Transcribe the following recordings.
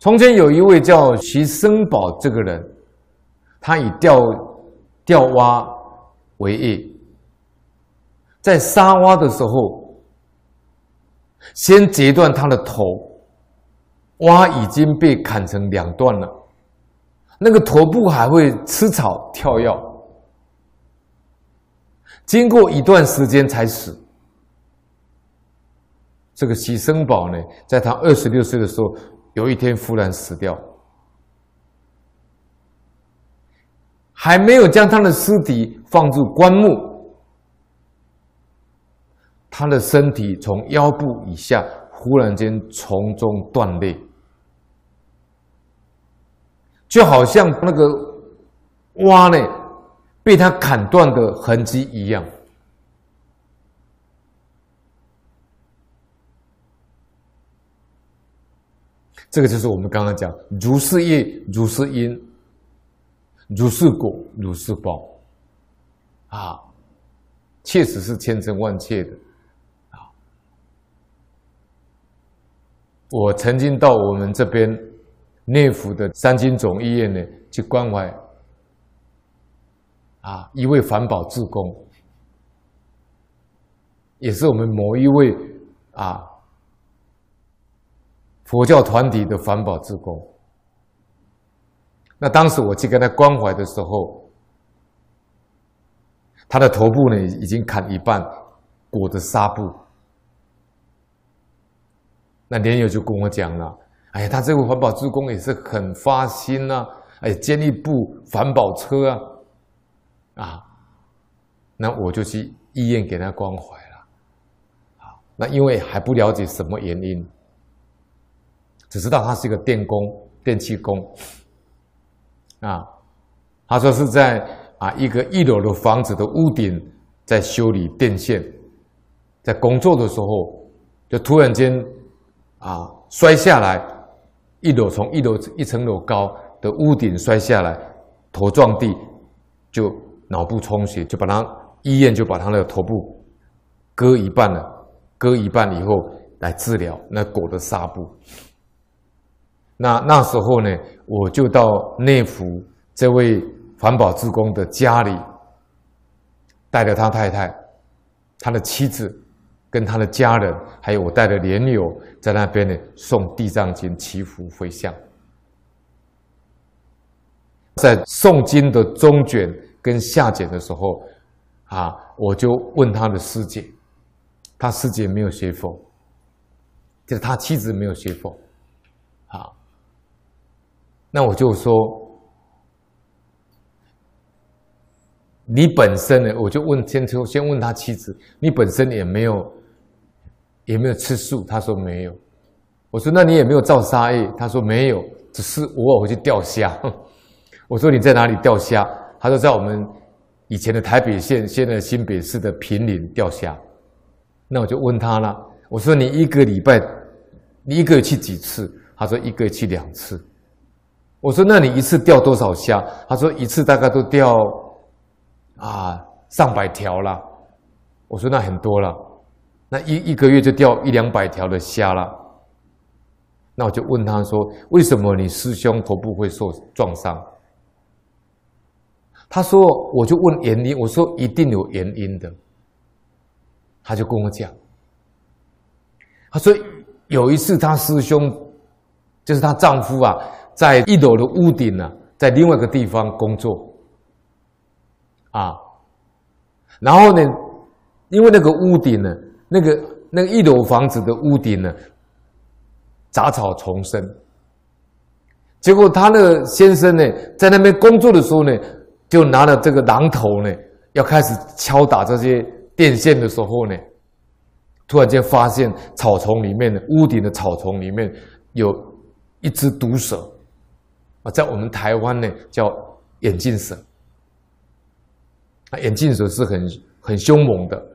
从前有一位叫徐生宝这个人，他以钓钓蛙为业，在杀蛙的时候，先截断他的头，蛙已经被砍成两段了，那个头部还会吃草跳跃，经过一段时间才死。这个徐生宝呢，在他二十六岁的时候。有一天忽然死掉，还没有将他的尸体放入棺木，他的身体从腰部以下忽然间从中断裂，就好像那个蛙呢被他砍断的痕迹一样。这个就是我们刚刚讲，如是业，如是因，如是果，如是报，啊，确实是千真万确的，啊，我曾经到我们这边内湖的三军总医院呢去关怀，啊，一位环保志工，也是我们某一位啊。佛教团体的环保志工，那当时我去跟他关怀的时候，他的头部呢已经砍一半，裹着纱布。那莲友就跟我讲了：“哎呀，他这位环保志工也是很发心呐，哎，建一部环保车啊，啊，那我就去医院给他关怀了。啊，那因为还不了解什么原因。”只知道他是一个电工、电气工，啊，他说是在啊一个一楼的房子的屋顶在修理电线，在工作的时候就突然间啊摔下来，一楼从一楼一层楼高的屋顶摔下来，头撞地，就脑部充血，就把他医院就把他的头部割一半了，割一半以后来治疗，那裹的纱布。那那时候呢，我就到内湖这位环保志工的家里，带着他太太、他的妻子跟他的家人，还有我带的莲友，在那边呢诵地藏经、祈福回向。在诵经的中卷跟下卷的时候，啊，我就问他的师姐，他师姐没有学佛，就是他妻子没有学佛，啊。那我就说，你本身呢？我就问先说，先问他妻子，你本身也没有，也没有吃素。他说没有。我说那你也没有造杀业。他说没有，只是偶尔回去钓虾。我说你在哪里钓虾？他说在我们以前的台北县，现在新北市的平林钓虾。那我就问他了，我说你一个礼拜，你一个月去几次？他说一个月去两次。我说：“那你一次钓多少虾？”他说：“一次大概都钓啊上百条了。”我说：“那很多了，那一一个月就钓一两百条的虾了。”那我就问他说：“为什么你师兄头部会受撞伤？”他说：“我就问原因，我说一定有原因的。”他就跟我讲：“他说有一次他师兄就是他丈夫啊。”在一楼的屋顶呢，在另外一个地方工作，啊，然后呢，因为那个屋顶呢，那个那个一楼房子的屋顶呢，杂草丛生，结果他那个先生呢，在那边工作的时候呢，就拿了这个榔头呢，要开始敲打这些电线的时候呢，突然间发现草丛里面的屋顶的草丛里面有一只毒蛇。啊，在我们台湾呢，叫眼镜蛇。啊，眼镜蛇是很很凶猛的，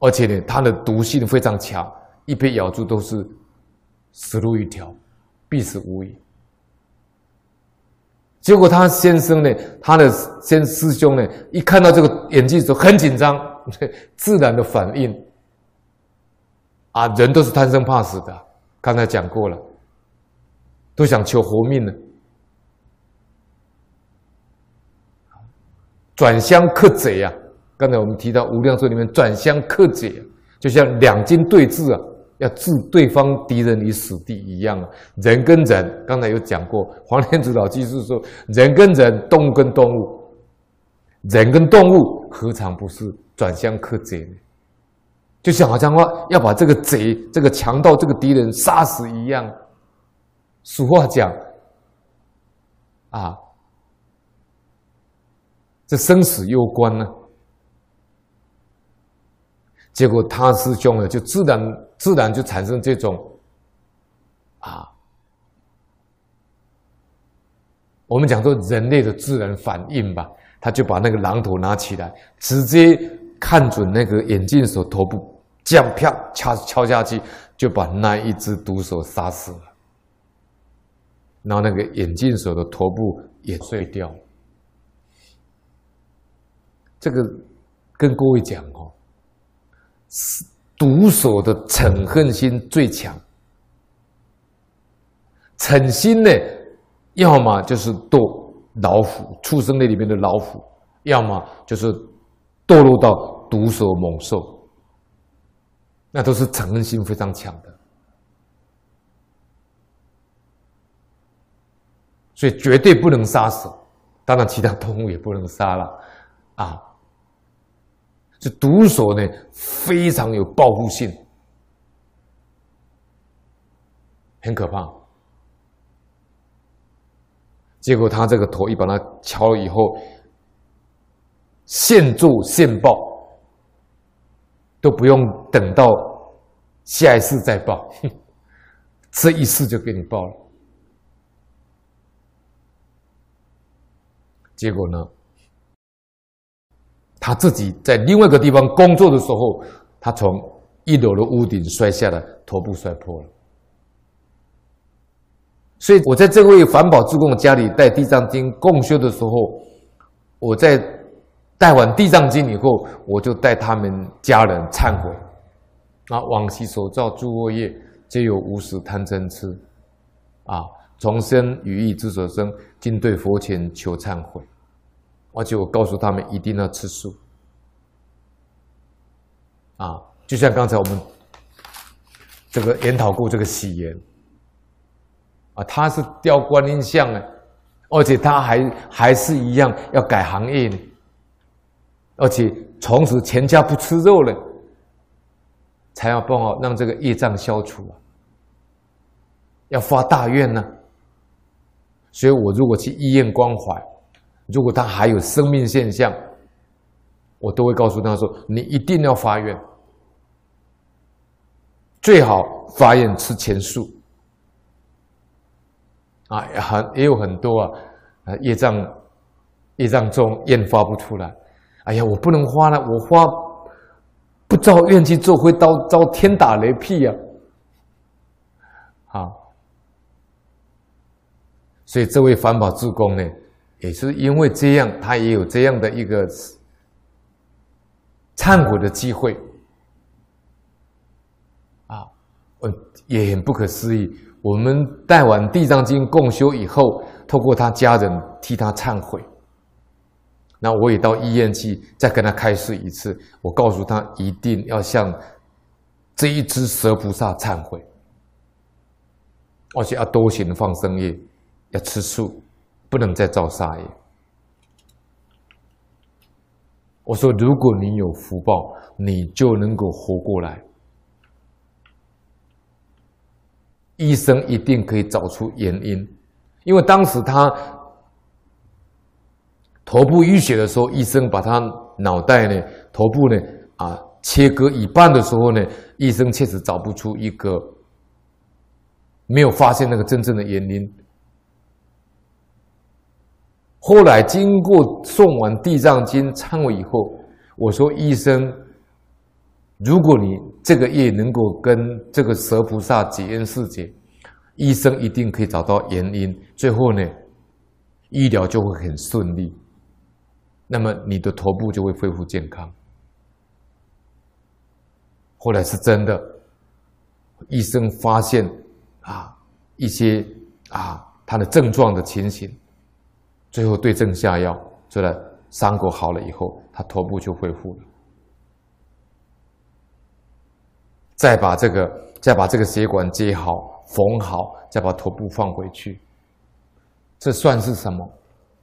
而且呢，它的毒性非常强，一被咬住都是死路一条，必死无疑。结果他先生呢，他的先师兄呢，一看到这个眼镜蛇很紧张，自然的反应。啊，人都是贪生怕死的，刚才讲过了。都想求活命呢。转相克贼啊！刚才我们提到《无量寿》里面转相克贼，就像两军对峙啊，要置对方敌人于死地一样。人跟人，刚才有讲过，黄天子老居士说，人跟人，动物跟动物，人跟动物何尝不是转相克贼呢？就像好像话要把这个贼、这个强盗、这个敌人杀死一样。俗话讲，啊。这生死攸关呢，结果他师兄呢，就自然自然就产生这种啊，我们讲说人类的自然反应吧，他就把那个榔头拿起来，直接看准那个眼镜蛇头部，这样啪敲敲下去，就把那一只毒蛇杀死了，然后那个眼镜蛇的头部也碎掉了。这个跟各位讲哦，毒蛇的嗔恨心最强。嗔心呢，要么就是堕老虎，畜生类里面的老虎；要么就是堕落到毒蛇猛兽，那都是嗔恨心非常强的。所以绝对不能杀死，当然其他动物也不能杀了啊。这毒手呢，非常有报复性，很可怕。结果他这个头一把它敲了以后，现做现报，都不用等到下一次再报，这一次就给你报了。结果呢？他自己在另外一个地方工作的时候，他从一楼的屋顶摔下来，头部摔破了。所以我在这位环保志工家里带地藏经共修的时候，我在带完地藏经以后，我就带他们家人忏悔：啊，往昔所造诸恶业，皆由无始贪嗔痴，啊，从生语意之所生，今对佛前求忏悔。而且我告诉他们一定要吃素，啊，就像刚才我们这个研讨过这个喜颜，啊，他是雕观音像呢，而且他还还是一样要改行业呢，而且从此全家不吃肉了，才要帮我让这个业障消除啊，要发大愿呢，所以我如果去医院关怀。如果他还有生命现象，我都会告诉他说：“你一定要发愿，最好发愿吃钱素。”啊，也很也有很多啊，啊业障业障重，愿发不出来。哎呀，我不能发了，我发不照愿去做，会遭遭天打雷劈呀！啊，所以这位环保志工呢？也是因为这样，他也有这样的一个忏悔的机会啊，我，也很不可思议。我们带完《地藏经》共修以后，透过他家人替他忏悔，那我也到医院去再跟他开示一次。我告诉他，一定要向这一只蛇菩萨忏悔，而且要多行放生业，要吃素。不能再造杀业。我说，如果你有福报，你就能够活过来。医生一定可以找出原因，因为当时他头部淤血的时候，医生把他脑袋呢、头部呢啊切割一半的时候呢，医生确实找不出一个，没有发现那个真正的原因。后来经过诵完《地藏经》忏悔以后，我说：“医生，如果你这个业能够跟这个蛇菩萨结缘世界，医生一定可以找到原因，最后呢，医疗就会很顺利，那么你的头部就会恢复健康。”后来是真的，医生发现啊一些啊，他的症状的情形，最后对症下药，做了伤口好了以后，他头部就恢复了。再把这个，再把这个血管接好、缝好，再把头部放回去，这算是什么？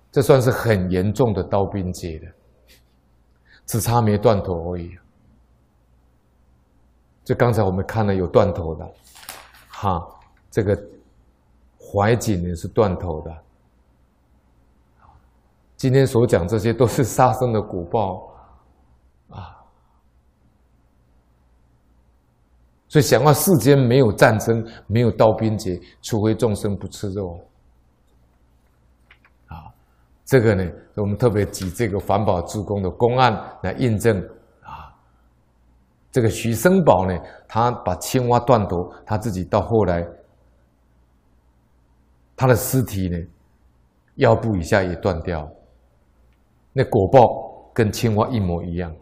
这算是很严重的刀兵劫的，只差没断头而已。就刚才我们看了有断头的，哈，这个怀瑾也是断头的。今天所讲这些都是杀生的果报啊，所以想要世间没有战争，没有刀兵劫，除非众生不吃肉。啊，这个呢，我们特别举这个环保志工的公案来印证啊。这个许生宝呢，他把青蛙断头，他自己到后来，他的尸体呢，腰部以下也断掉，那果报跟青蛙一模一样。